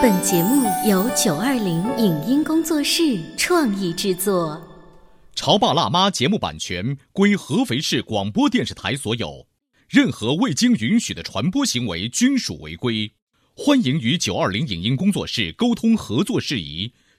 本节目由九二零影音工作室创意制作。《潮爸辣妈》节目版权归合肥市广播电视台所有，任何未经允许的传播行为均属违规。欢迎与九二零影音工作室沟通合作事宜。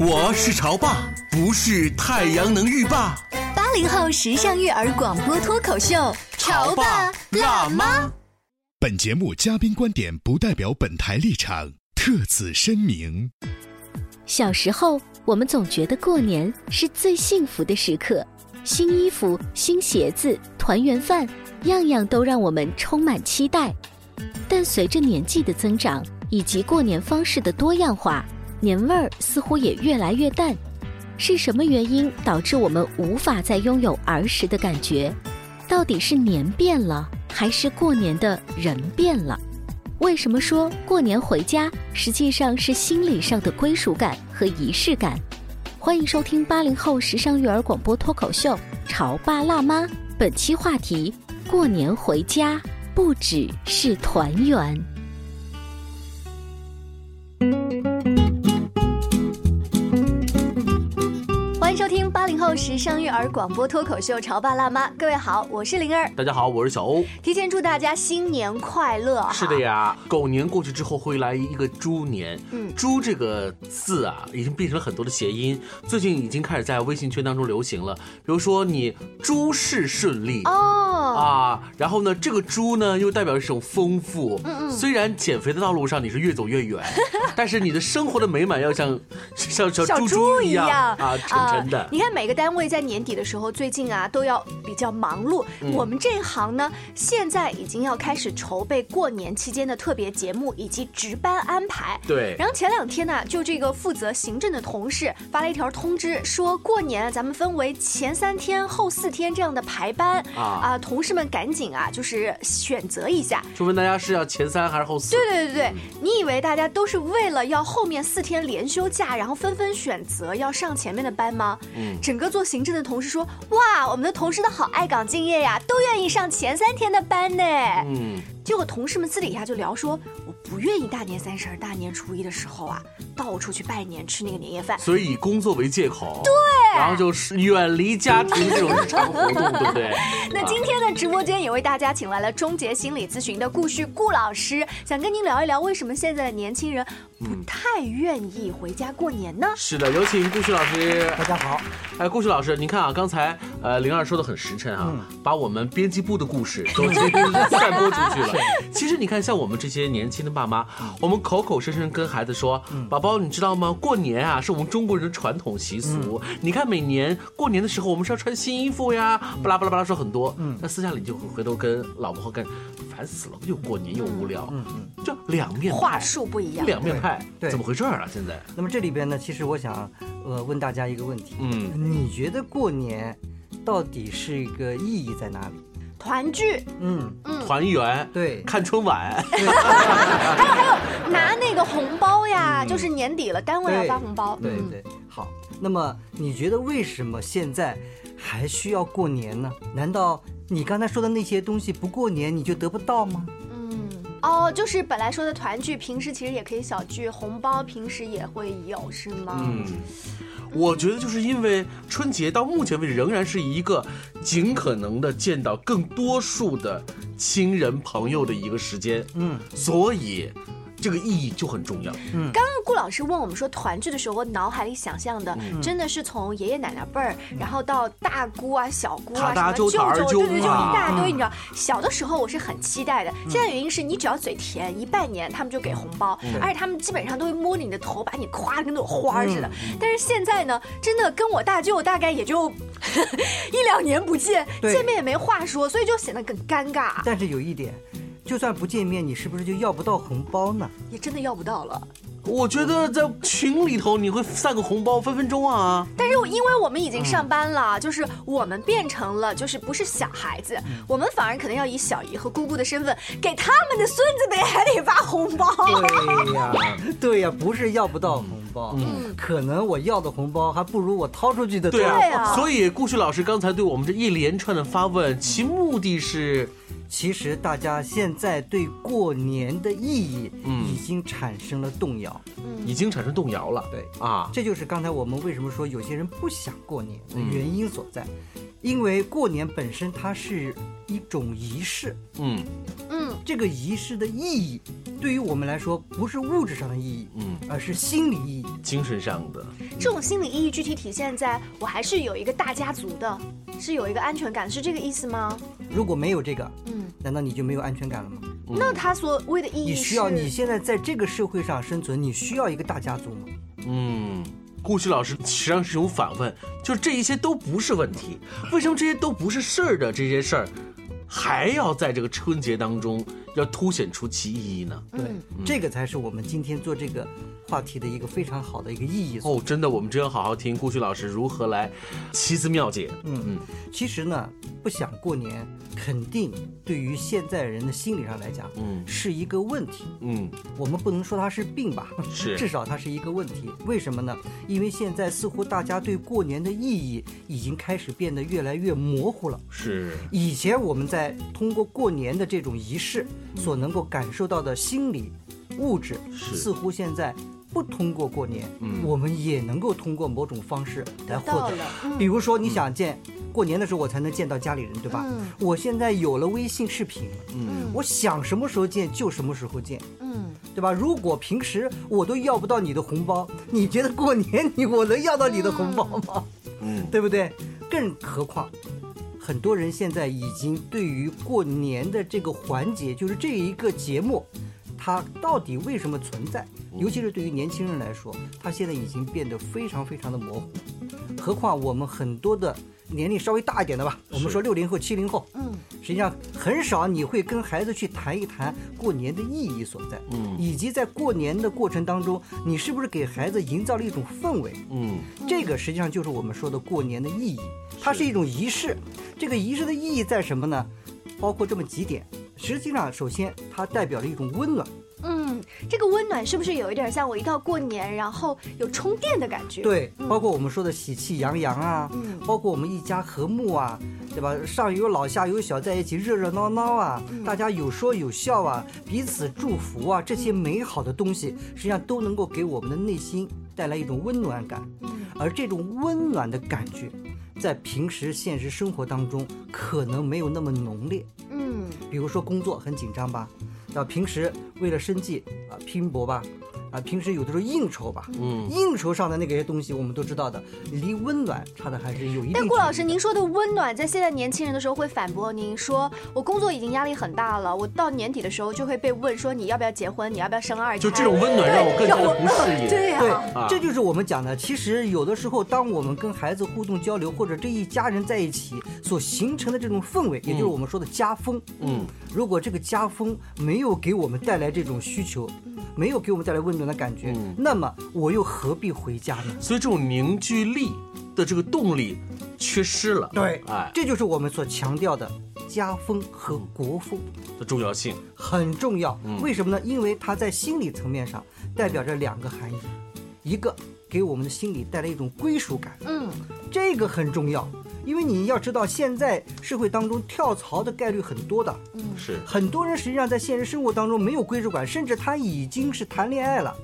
我是潮爸，不是太阳能浴霸。八零后时尚育儿广播脱口秀，潮爸辣妈。本节目嘉宾观点不代表本台立场，特此声明。小时候，我们总觉得过年是最幸福的时刻，新衣服、新鞋子、团圆饭，样样都让我们充满期待。但随着年纪的增长以及过年方式的多样化，年味儿似乎也越来越淡，是什么原因导致我们无法再拥有儿时的感觉？到底是年变了，还是过年的人变了？为什么说过年回家实际上是心理上的归属感和仪式感？欢迎收听八零后时尚育儿广播脱口秀《潮爸辣妈》，本期话题：过年回家不只是团圆。后时尚育儿广播脱口秀《潮爸辣妈》，各位好，我是灵儿。大家好，我是小欧。提前祝大家新年快乐！是的呀，狗年过去之后会来一个猪年。嗯，猪这个字啊，已经变成了很多的谐音，最近已经开始在微信圈当中流行了。比如说你诸事顺利哦啊，然后呢，这个猪呢又代表一种丰富。嗯嗯虽然减肥的道路上你是越走越远，但是你的生活的美满要像像小猪一一样啊，沉沉的。你看每个单位在年底的时候，最近啊都要比较忙碌。嗯我们这一行呢，现在已经要开始筹备过年期间的特别节目以及值班安排。对然后前两天呢，就这个负责行政的同事发了一条通知，说过年咱们分为前三天、后四天这样的排班啊同事们赶紧啊，就是选择一下。就问大家是要前三还是后四？对对对对，你以为大家都是为了要后面四天连休假，然后纷纷选择要上前面的班吗？嗯整个做行政的同事说：“哇，我们的同事都好爱岗敬业呀，都愿意上前三天的班呢。嗯，结果同事们私底下就聊说：“我不愿意大年三十儿、大年初一的时候啊，到处去拜年吃那个年夜饭。所以以工作为借口，对，然后就是远离家庭这种日常活动，对不对？那今天的直播间也为大家请来了终结心理咨询的顾旭顾老师，想跟您聊一聊为什么现在的年轻人不太愿意回家过年呢？是的，有请顾旭老师。大家好，哎，顾旭老师，您看啊，刚才呃灵儿说的很实诚啊，把我们编辑部的故事都 散播出去了。其实你看，像我们这些年轻的爸妈，我们口口声声跟孩子说，宝宝，你知道吗？过年啊，是我们中国人的传统习俗。你看，每年过年的时候，我们是要穿新衣服呀，巴拉巴拉巴拉说很多。那私下里就会回头跟老婆跟，烦死了，又过年又无聊，嗯嗯。就两面派。话术不一样。两面派，对。怎么回事儿啊？现在，那么这里边呢，其实我想，呃，问大家一个问题，嗯，你觉得过年到底是一个意义在哪里？团聚，嗯，团圆，对，看春晚。还有还有拿那个红包呀，就是年底了，单位要发红包。嗯对对，好。那么你觉得为什么现在还需要过年呢？难道你刚才说的那些东西不过年你就得不到吗？嗯，哦，就是本来说的团聚，平时其实也可以小聚，红包平时也会有，是吗？嗯，我觉得就是因为春节到目前为止仍然是一个尽可能的见到更多数的亲人朋友的一个时间，嗯，所以这个意义就很重要。嗯刚刚顾老师问我们说团聚的时候，我脑海里想象的嗯真的是从爷爷奶奶辈儿，然后到大姑啊、小姑啊、什么舅舅，舅舅对对，就啊一大堆。你知道，小的时候我是很期待的。现在原因是你只要嘴甜，一拜年他们就给红包，而且他们基本上都会摸着你的头，把你夸的跟朵花儿似的。但是现在呢，真的跟我大舅大概也就 一两年不见，见面也没话说，所以就显得更尴尬。但是有一点，就算不见面，你是不是就要不到红包呢？也真的要不到了。我觉得在群里头你会散个红包，分分钟啊。但是因为我们已经上班了，就是我们变成了就是不是小孩子，我们反而可能要以小姨和姑姑的身份给他们的孙子辈还得发红包。对呀，对呀，不是要不到红包，嗯，可能我要的红包还不如我掏出去的多。对对啊所以顾旭老师刚才对我们这一连串的发问，其目的是，其实大家现在对过年的意义嗯。已经产生了动摇，嗯。已经产生动摇了。对。啊，这就是刚才我们为什么说有些人不想过年的原因所在，因为过年本身它是一种仪式，嗯。嗯，这个仪式的意义对于我们来说不是物质上的意义，嗯，而是心理意义。精神上的，这种心理意义具体体现在我还是有一个大家族的，是有一个安全感，是这个意思吗？如果没有这个，嗯，难道你就没有安全感了吗？那他所谓的意义，你需要你现在在这个社会上生存，你需要一个大家族吗？嗯。顾旭老师实际上是一种反问，就是这一些都不是问题，为什么这些都不是事儿的这些事儿，还要在这个春节当中要凸显出其意义呢？对，这个才是我们今天做这个话题的一个非常好的一个意义。哦，真的，我们真要好好听顾旭老师如何来奇思妙解。嗯嗯，其实呢，不想过年，肯定对于现在人的心理上来讲，嗯是一个问题。嗯，我们不能说它是病吧，是 至少它是一个问题。为什么呢？因为现在似乎大家对过年的意义已经开始变得越来越模糊了。是，以前我们在通过过年的这种仪式所能够感受到的心理、物质，是似乎现在不通过过年，嗯我们也能够通过某种方式来获得。嗯比如说，你想见过年的时候，我才能见到家里人，对吧？嗯我现在有了微信视频，嗯我想什么时候见就什么时候见。嗯，对吧？如果平时我都要不到你的红包，你觉得过年你我能要到你的红包吗？嗯，对不对？更何况，很多人现在已经对于过年的这个环节，就是这一个节目，它到底为什么存在？尤其是对于年轻人来说，它现在已经变得非常非常的模糊。何况我们很多的年龄稍微大一点的吧，我们说六零后、七零后，嗯，实际上很少你会跟孩子去谈一谈过年的意义所在，嗯以及在过年的过程当中，你是不是给孩子营造了一种氛围？嗯这个实际上就是我们说的过年的意义，它是一种仪式。这个仪式的意义在什么呢？包括这么几点。实际上，首先它代表了一种温暖，嗯，这个温暖是不是有一点像我一到过年，然后有充电的感觉？，对，包括我们说的喜气洋洋啊，嗯包括我们一家和睦啊，对吧？上有老下有小，在一起热热闹闹啊，大家有说有笑啊，彼此祝福啊，这些美好的东西，实际上都能够给我们的内心带来一种温暖感。而这种温暖的感觉，在平时现实生活当中可能没有那么浓烈。嗯比如说工作很紧张吧，啊，平时为了生计啊拼搏吧，啊，平时有的时候应酬吧，嗯应酬上的那个些东西我们都知道的，离温暖差的还是有一定距离的。但顾老师，您说的温暖，在现在年轻人的时候会反驳您说，我工作已经压力很大了，我到年底的时候就会被问说你要不要结婚，你要不要生二胎？就这种温暖让我更加的不适应。对呀、对啊，这就是我们讲的。其实有的时候，当我们跟孩子互动交流，或者这一家人在一起所形成的这种氛围，也就是我们说的家风。嗯，如果这个家风没有给我们带来这种需求，没有给我们带来温暖的感觉，嗯那么我又何必回家呢？所以这种凝聚力的这个动力缺失了。对哎，这就是我们所强调的家风和国风。的重要性。很重要嗯。为什么呢？因为它在心理层面上代表着两个含义，一个给我们的心理带来一种归属感，嗯这个很重要。因为你要知道，现在社会当中跳槽的概率很多的，是，很多人实际上在现实生活当中没有归属感，甚至他已经是谈恋爱了，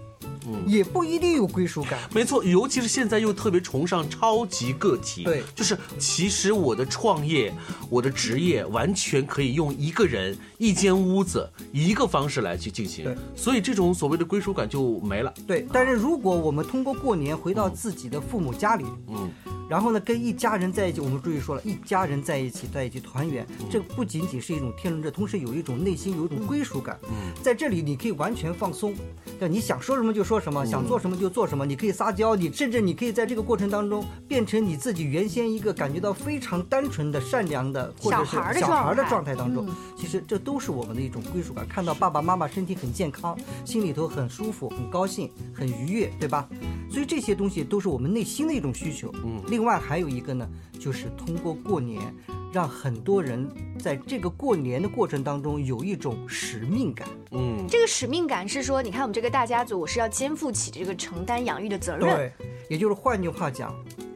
嗯。也不一定有归属感。没错，尤其是现在又特别崇尚超级个体，对。就是其实我的创业，我的职业完全可以用一个人、一间屋子、一个方式来去进行。对，所以这种所谓的归属感就没了。对，但是如果我们通过过年回到自己的父母家里，嗯。然后呢，跟一家人在一起，我们注意说了，一家人在一起，在一起团圆，这不仅仅是一种天伦之乐，同时有一种内心有一种归属感。嗯，在这里你可以完全放松，对，你想说什么就说什么，想做什么就做什么，你可以撒娇，你甚至你可以在这个过程当中变成你自己原先一个感觉到非常单纯的、善良的，或者是小孩儿的状态当中嗯。其实这都是我们的一种归属感。看到爸爸妈妈身体很健康，心里头很舒服、很高兴、很愉悦，对吧？所以这些东西都是我们内心的一种需求。嗯另外还有一个呢，就是通过过年，让很多人在这个过年的过程当中有一种使命感。嗯，这个使命感是说，你看我们这个大家族，我是要肩负起这个承担养育的责任。对，也就是换句话讲，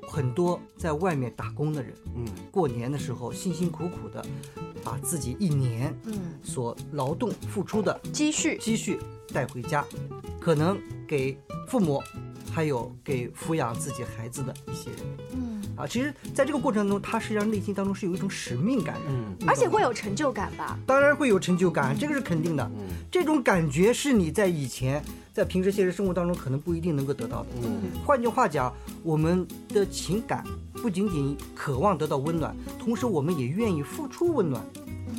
很多在外面打工的人，嗯，过年的时候辛辛苦苦的，把自己一年嗯，所劳动付出的积蓄，积蓄带回家，可能给父母，还有给抚养自己孩子的一些人。嗯，啊。其实，在这个过程当中，他实际上内心当中是有一种使命感的，嗯而且会有成就感吧？当然会有成就感，这个是肯定的。嗯这种感觉是你在以前在平时现实生活当中可能不一定能够得到的。嗯换句话讲，我们的情感不仅仅渴望得到温暖，同时我们也愿意付出温暖。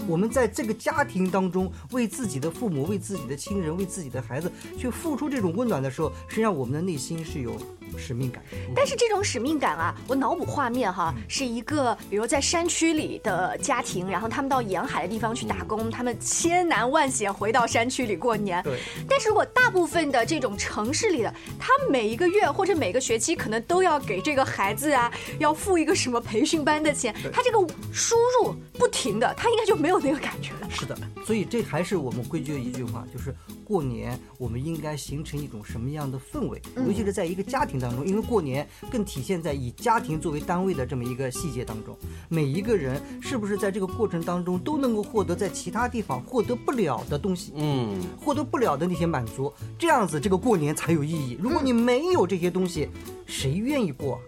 我们在这个家庭当中，为自己的父母、为自己的亲人、为自己的孩子去付出这种温暖的时候，实际上我们的内心是有使命感。但是这种使命感啊，我脑补画面哈，是一个比如在山区里的家庭，然后他们到沿海的地方去打工，他们千难万险回到山区里过年。对，但是如果大部分的这种城市里的，他每一个月或者每个学期可能都要给这个孩子啊，要付一个什么培训班的钱，他这个输入不停的，他应该就没有那个感觉了。是的，所以这还是我们归结一句话，就是过年我们应该形成一种什么样的氛围，尤其是在一个家庭当中，因为过年更体现在以家庭作为单位的这么一个细节当中，每一个人是不是在这个过程当中都能够获得在其他地方获得不了的东西，嗯，获得不了的那些满足，这样子这个过年才有意义。如果你没有这些东西，谁愿意过？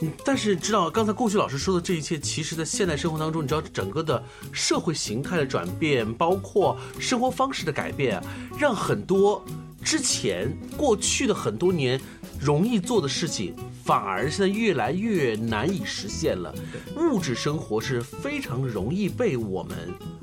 嗯但是知道刚才顾旭老师说的这一切，其实在现代生活当中，你知道整个的社会形态的转变，包括生活方式的改变，让很多之前过去的很多年容易做的事情，反而现在越来越难以实现了。物质生活是非常容易被我们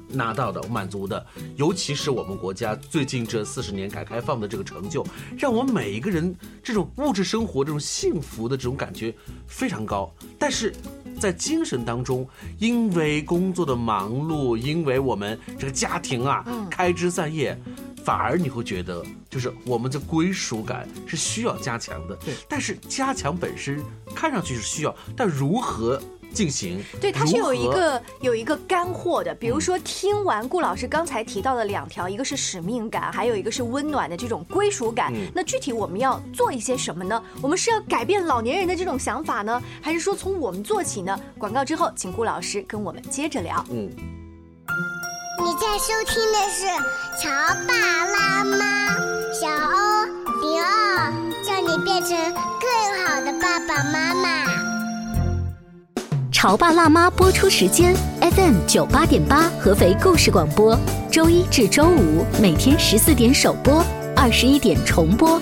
拿到的、满足的，尤其是我们国家最近这四十年改革开放的这个成就，让我们每一个人这种物质生活、这种幸福的这种感觉非常高。但是在精神当中，因为工作的忙碌，因为我们这个家庭啊开枝散叶，反而你会觉得，就是我们的归属感是需要加强的。对，但是加强本身看上去是需要，但如何？进行对，它是有一个有一个干货的。比如说，听完顾老师刚才提到的两条，一个是使命感，还有一个是温暖的这种归属感。嗯那具体我们要做一些什么呢？我们是要改变老年人的这种想法呢，还是说从我们做起呢？广告之后，请顾老师跟我们接着聊。嗯，你在收听的是《潮爸辣妈》，小欧零二，叫你变成更好的爸爸妈妈。《潮爸辣妈》播出时间：FM 九八点八，合肥故事广播，周一至周五每天十四点首播，二十一点重播。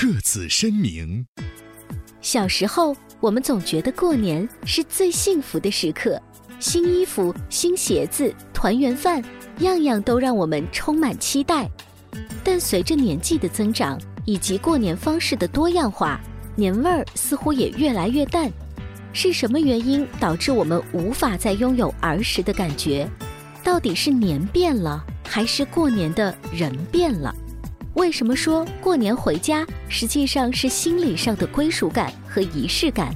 特此声明。小时候，我们总觉得过年是最幸福的时刻，新衣服、新鞋子、团圆饭，样样都让我们充满期待。但随着年纪的增长以及过年方式的多样化，年味儿似乎也越来越淡。是什么原因导致我们无法再拥有儿时的感觉？到底是年变了，还是过年的人变了？为什么说过年回家实际上是心理上的归属感和仪式感？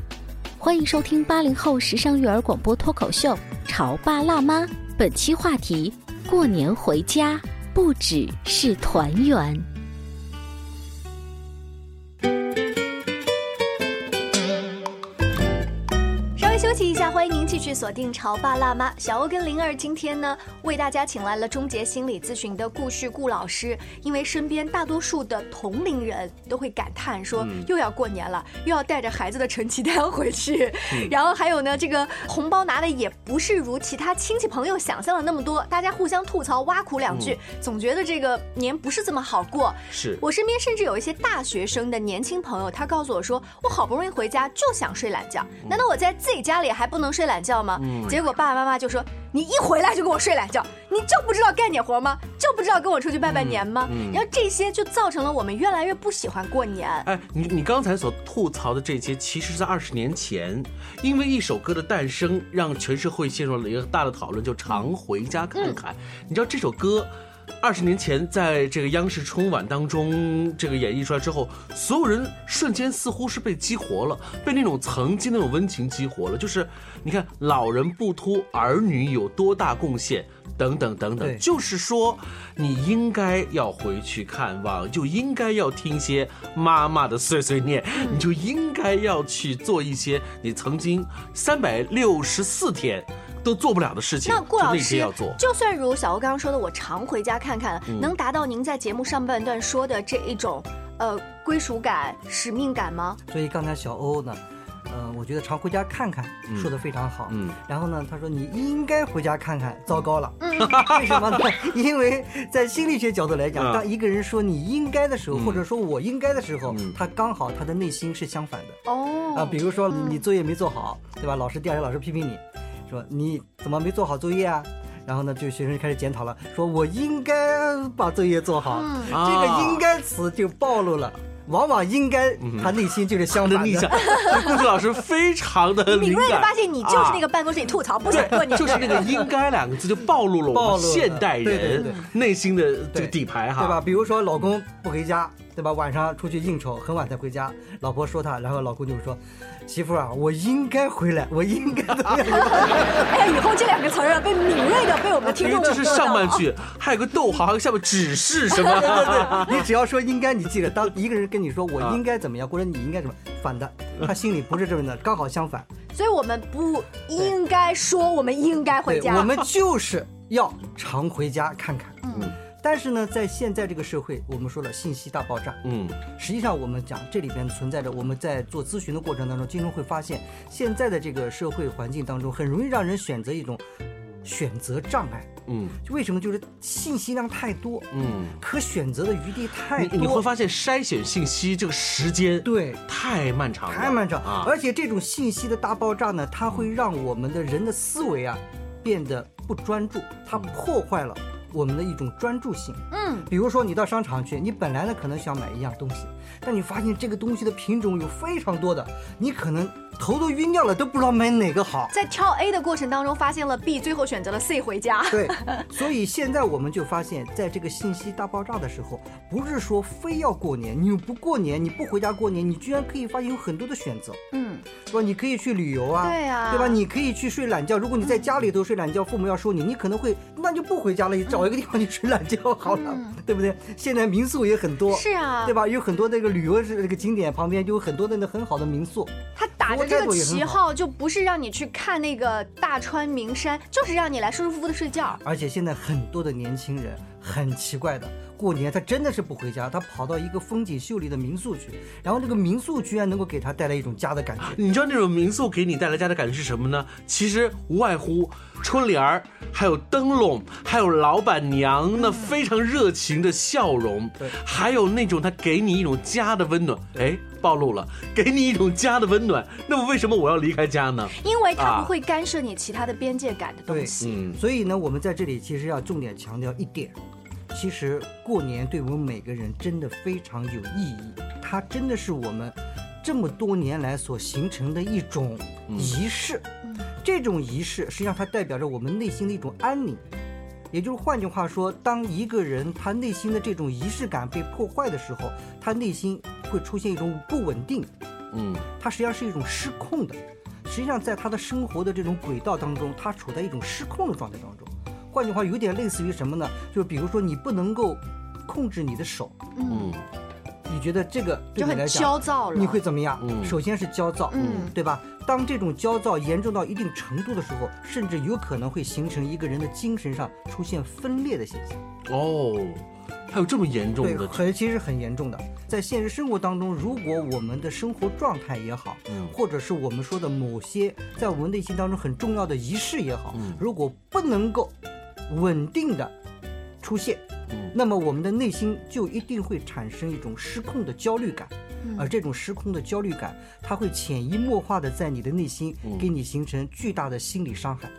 欢迎收听八零后时尚育儿广播脱口秀《潮爸辣妈》，本期话题：过年回家不只是团圆。息一下，欢迎您继续锁定《潮爸辣妈》。小欧跟灵儿今天呢，为大家请来了终结心理咨询的顾旭顾老师。因为身边大多数的同龄人都会感叹说，又要过年了，又要带着孩子的成绩单回去，然后还有呢，这个红包拿的也不是如其他亲戚朋友想象的那么多，大家互相吐槽挖苦两句，总觉得这个年不是这么好过。是我身边甚至有一些大学生的年轻朋友，他告诉我说，我好不容易回家就想睡懒觉，难道我在自己家里还不能睡懒觉吗？嗯结果爸爸妈妈就说，你一回来就给我睡懒觉，你就不知道干点活吗？就不知道跟我出去拜拜年吗？嗯嗯然后这些就造成了我们越来越不喜欢过年。哎，你你刚才所吐槽的这些，其实是在二十年前，因为一首歌的诞生，让全社会陷入了一个大的讨论，就常回家看看。你知道这首歌？二十年前，在这个央视春晚当中，这个演绎出来之后，所有人瞬间似乎是被激活了，被那种曾经那种温情激活了。就是你看，老人不图儿女有多大贡献，等等等等，就是说，你应该要回去看望，就应该要听些妈妈的碎碎念，你就应该要去做一些你曾经三百六十四天都做不了的事情，那顾老师要做。就算如小欧刚刚说的，我常回家看看，嗯能达到您在节目上半段说的这一种呃归属感、使命感吗？所以刚才小欧呢，呃，我觉得常回家看看嗯说的非常好。嗯然后呢，他说你应该回家看看，糟糕了。嗯为什么呢？因为在心理学角度来讲，嗯当一个人说你应该的时候，嗯或者说我应该的时候嗯，他刚好他的内心是相反的。哦啊，比如说你作业没做好，对吧？老师第二天老师批评你，说你怎么没做好作业啊？然后呢，就学生开始检讨了，说我应该把作业做好。嗯这个应该词就暴露了，往往应该他内心就是相反的逆向，顾旭老师非常的敏感，锐的发现，你就是那啊个办公室里吐槽不想过你，就是那个“应该”两个字就暴露了我们现代人内心的这个底牌哈，对吧？？比如说老公不回家，对吧？晚上出去应酬，很晚才回家，老婆说他，然后老公就说：“媳妇啊，我应该回来，我应该怎么样？” 哎呀，以后这两个词儿啊，被敏锐的被我们的听众因为这是上半句，还有个逗号，还有下面指示什么？对 对对，你只要说应该，你记得，当一个人跟你说我应该怎么样，或者你应该怎么，反的，他心里不是这么的，刚好相反。所以我们不应该说我们应该回，家，我们就是要常回家看看。嗯但是呢，在现在这个社会，我们说了信息大爆炸，嗯实际上我们讲这里边存在着，我们在做咨询的过程当中，经常会发现，现在的这个社会环境当中，很容易让人选择一种选择障碍。嗯为什么？就是信息量太多，嗯，可选择的余地太多。你你会发现筛选信息这个时间对太漫长了，太漫长，啊！而且这种信息的大爆炸呢，它会让我们的人的思维啊变得不专注，它破坏了我们的一种专注性。嗯，比如说你到商场去，你本来呢可能想买一样东西，但你发现这个东西的品种有非常多的，你可能头都晕掉了，都不知道买哪个好。在挑 A 的过程当中发现了 B，最后选择了 C 回家。对，所以现在我们就发现，在这个信息大爆炸的时候，不是说非要过年，你不过年，你不回家过年，你居然可以发现有很多的选择，嗯，是吧？你可以去旅游啊，对啊对吧？你可以去睡懒觉。如果你在家里头睡懒觉，父母要说你，你可能会那就不回家了，你找一个地方去睡懒觉好了，嗯对不对？现在民宿也很多，是啊，对吧？有很多那个旅游是这个景点旁边就有很多的那很好的民宿，他打着这个旗号，就不是让你去看那个大川名山，就是让你来舒舒服服的睡觉。而且现在很多的年轻人很奇怪的，过年他真的是不回家，他跑到一个风景秀丽的民宿去，然后这个民宿居然能够给他带来一种家的感觉。你知道那种民宿给你带来家的感觉是什么呢？其实无外乎春联儿，还有灯笼，还有老板娘那非常热情的笑容，对还有那种他给你一种家的温暖。哎，暴露了，给你一种家的温暖。那么为什么我要离开家呢？因为它啊不会干涉你其他的边界感的东对西。嗯所以呢，我们在这里其实要重点强调一点，其实过年对我们每个人真的非常有意义，它真的是我们这么多年来所形成的一种仪式。这种仪式实际上它代表着我们内心的一种安宁。也就是换句话说，当一个人他内心的这种仪式感被破坏的时候，他内心会出现一种不稳定，嗯，他实际上是一种失控的。实际上，在他的生活的这种轨道当中，他处在一种失控的状态当中。换句话，有点类似于什么呢？就比如说，你不能够控制你的手，嗯，你觉得这个对就很你来讲焦躁了你会怎么样？嗯首先是焦躁，嗯对吧？当这种焦躁严重到一定程度的时候，甚至有可能会形成一个人的精神上出现分裂的现象。哦，还有这么严重对，的，很其实很严重的。在现实生活当中，如果我们的生活状态也好，嗯或者是我们说的某些在我们内心当中很重要的仪式也好，嗯如果不能够稳定的出现，嗯那么我们的内心就一定会产生一种失控的焦虑感。嗯而这种失控的焦虑感，它会潜移默化的在你的内心嗯给你形成巨大的心理伤害。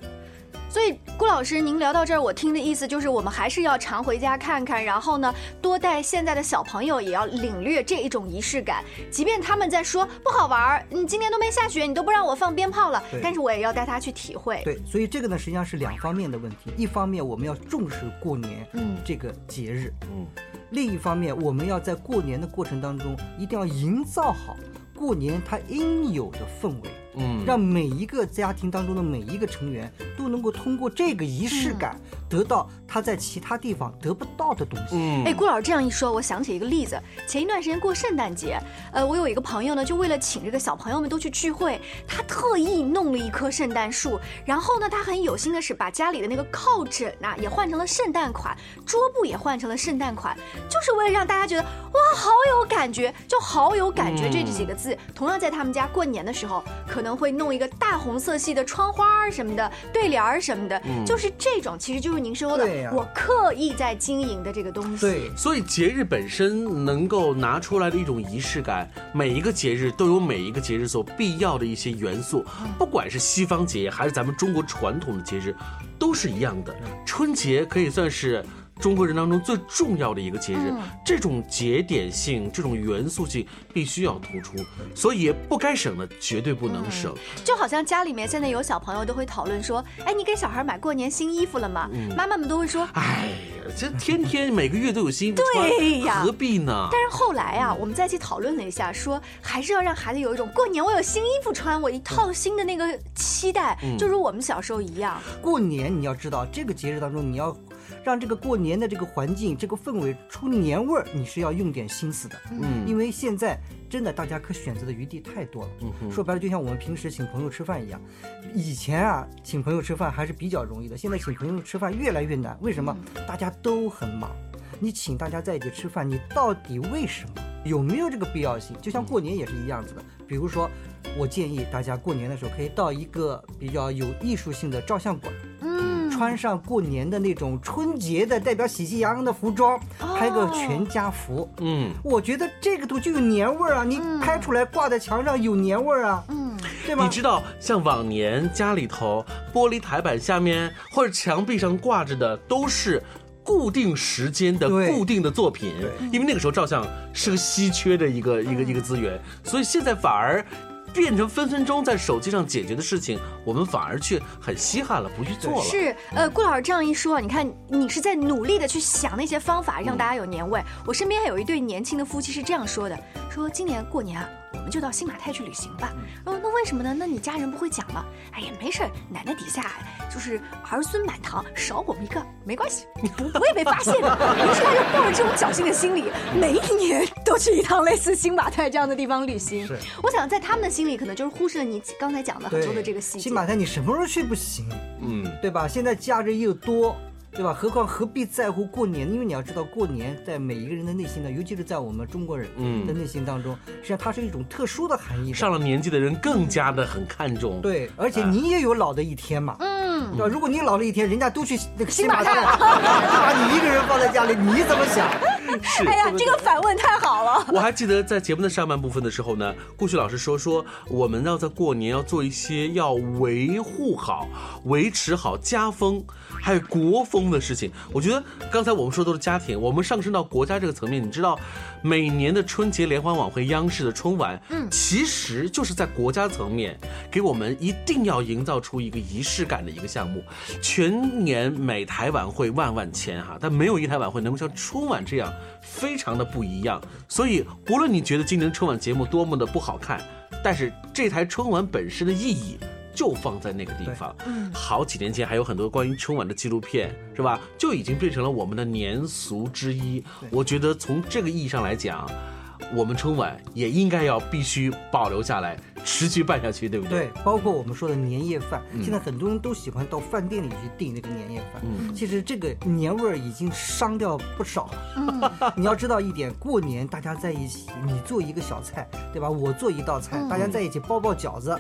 所以，顾老师，您聊到这儿，我听的意思就是，我们还是要常回家看看，然后呢，多带现在的小朋友也要领略这一种仪式感。即便他们在说不好玩儿，你今年都没下雪，你都不让我放鞭炮了，但是我也要带他去体会。对，所以这个呢，实际上是两方面的问题。一方面，我们要重视过年嗯这个节日；嗯另一方面，我们要在过年的过程当中，一定要营造好过年它应有的氛围。嗯，让每一个家庭当中的每一个成员都能够通过这个仪式感，得到他在其他地方得不到的东西。嗯哎，顾老师这样一说，我想起一个例子。前一段时间过圣诞节，呃，我有一个朋友呢，就为了请这个小朋友们都去聚会，他特意弄了一棵圣诞树，然后呢，他很有心的是把家里的那个靠枕呐、也换成了圣诞款，桌布也换成了圣诞款，就是为了让大家觉得哇，好有感觉，就好有感觉这嗯几个字。同样在他们家过年的时候，可能会弄一个大红色系的窗花儿什么的，对联儿什么的，嗯就是这种，其实就是您说的我刻意在经营的这个东西。对，所以节日本身能够拿出来的一种仪式感，每一个节日都有每一个节日所必要的一些元素，不管是西方节还是咱们中国传统的节日，都是一样的。春节可以算是。中国人当中最重要的一个节日，嗯。这种节点性、这种元素性必须要突出，所以不该省的绝对不能省。就好像家里面现在有小朋友都会讨论说，哎，你给小孩买过年新衣服了吗？嗯。妈妈们都会说，哎呀，这天天每个月都有新衣服对呀穿，何必呢？但是后来啊，我们在一起讨论了一下，说还是要让孩子有一种过年我有新衣服穿，我一套新的那个期待，嗯就如我们小时候一样。过年你要知道，这个节日当中，你要让这个过年的这个环境、这个氛围出年味儿，你是要用点心思的。嗯因为现在真的大家可选择的余地太多了。嗯说白了，就像我们平时请朋友吃饭一样，以前啊，请朋友吃饭还是比较容易的，现在请朋友吃饭越来越难。为什么？大家都很忙。你请大家在一起吃饭，你到底为什么？有没有这个必要性？就像过年也是一样子的。比如说，我建议大家过年的时候可以到一个比较有艺术性的照相馆，嗯，穿上过年的那种春节的代表喜气洋洋的服装，拍个哦全家福。嗯，我觉得这个图就有年味儿啊！你嗯拍出来挂在墙上有年味儿啊，嗯，对吧？你知道，像往年家里头玻璃台板下面或者墙壁上挂着的都是。固定时间的固定的作品，因为那个时候照相是个稀缺的一个一个一个资源，所以现在反而变成分分钟在手机上解决的事情，我们反而却很稀罕了，不去做了。是，呃，顾老师这样一说，你看你是在努力的去想那些方法，让大家有年味。我身边还有一对年轻的夫妻是这样说的：说今年过年啊，我们就到新马泰去旅行吧。哦，那为什么呢？那你家人不会讲吗？哎呀，没事儿，奶奶底下就是儿孙满堂，少我们一个没关系，不不会被发现的。于是他就抱着这种侥幸的心理，每一年都去一趟类似新马泰这样的地方旅行是。我想在他们的心里，可能就是忽视了你刚才讲的很多的这个细节新。马泰你什么时候去不行，嗯，对吧？现在假日又多。对吧？何况何必在乎过年？因为你要知道，过年在每一个人的内心呢，尤其是在我们中国人嗯的内心当中，实际上它是一种特殊的含义的。上了年纪的人更加的很看重。对，而且你也有老的一天嘛，嗯对吧？如果你老了一天，人家都去那个新马泰，把你一个人放在家里，你怎么想？是哎呀，这个反问太好了。我还记得在节目的上半部分的时候呢，顾旭老师说说我们要在过年要做一些要维护好、维持好家风还有国风的事情。我觉得刚才我们说的都是家庭，我们上升到国家这个层面，你知道，每年的春节联欢晚会，央视的春晚，嗯其实就是在国家层面给我们一定要营造出一个仪式感的一个项目。全年每台晚会万万千哈，但没有一台晚会能够像春晚这样非常的不一样。所以，无论你觉得今年春晚节目多么的不好看，但是这台春晚本身的意义。就放在那个地方，嗯好几年前还有很多关于春晚的纪录片，是吧？就已经变成了我们的年俗之一。我觉得从这个意义上来讲，我们春晚也应该要必须保留下来，持续办下去，对不对？对，包括我们说的年夜饭，嗯现在很多人都喜欢到饭店里去订那个年夜饭。嗯其实这个年味儿已经伤掉不少。嗯你要知道一点，过年大家在一起，你做一个小菜，对吧？我做一道菜，嗯大家在一起包包饺子，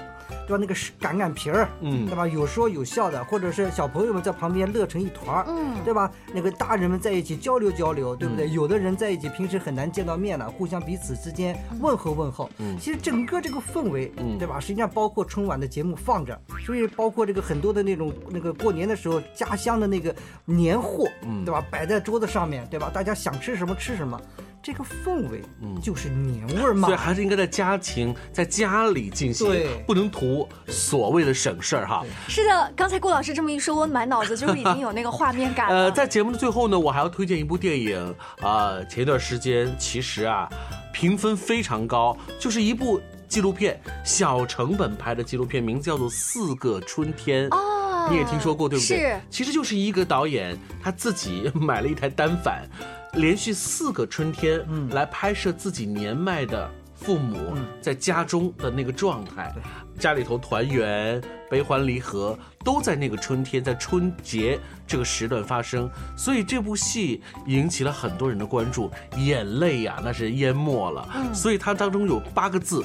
对吧？那个是擀擀皮儿，嗯对吧？有说有笑的，或者是小朋友们在旁边乐成一团儿，嗯对吧？那个大人们在一起交流交流，对不对？嗯有的人在一起平时很难见到面了，互相彼此之间问候问候。嗯其实整个这个氛围，嗯对吧？实际上包括春晚的节目放着，所以包括这个很多的那种那个过年的时候家乡的那个年货，嗯对吧？摆在桌子上面，对吧？大家想吃什么吃什么，这个氛围嗯就是年味儿嘛所以。还是应该在家庭、在家里进行对，不能图所谓的省事儿哈。是的，刚才顾老师这么一说，我满脑子就是已经有那个画面感了。呃，在节目的最后呢，我还要推荐一部电影啊、前一段时间其实啊，评分非常高，就是一部纪录片，小成本拍的纪录片，名字叫做《四个春天》。哦，你也听说过对不对？是，其实就是一个导演他自己 买了一台单反，连续四个春天，嗯。来拍摄自己年迈的父母在家中的那个状态，家里头团圆、悲欢离合都在那个春天，在春节这个时段发生，所以这部戏引起了很多人的关注，眼泪呀、那是淹没了，嗯。所以它当中有八个字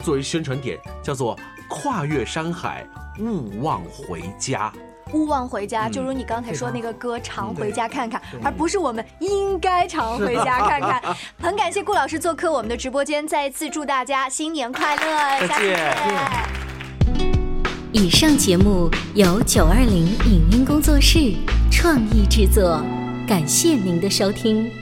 作为宣传点，叫做“跨越山海，勿忘回家”。勿忘回家，嗯就如你刚才说那个歌《常回家看看》，而不是我们应该常回家看看。很感谢顾老师做客我们的直播间，再一次祝大家新年快乐，下次见见。以上节目由九二零影音工作室创意制作，感谢您的收听。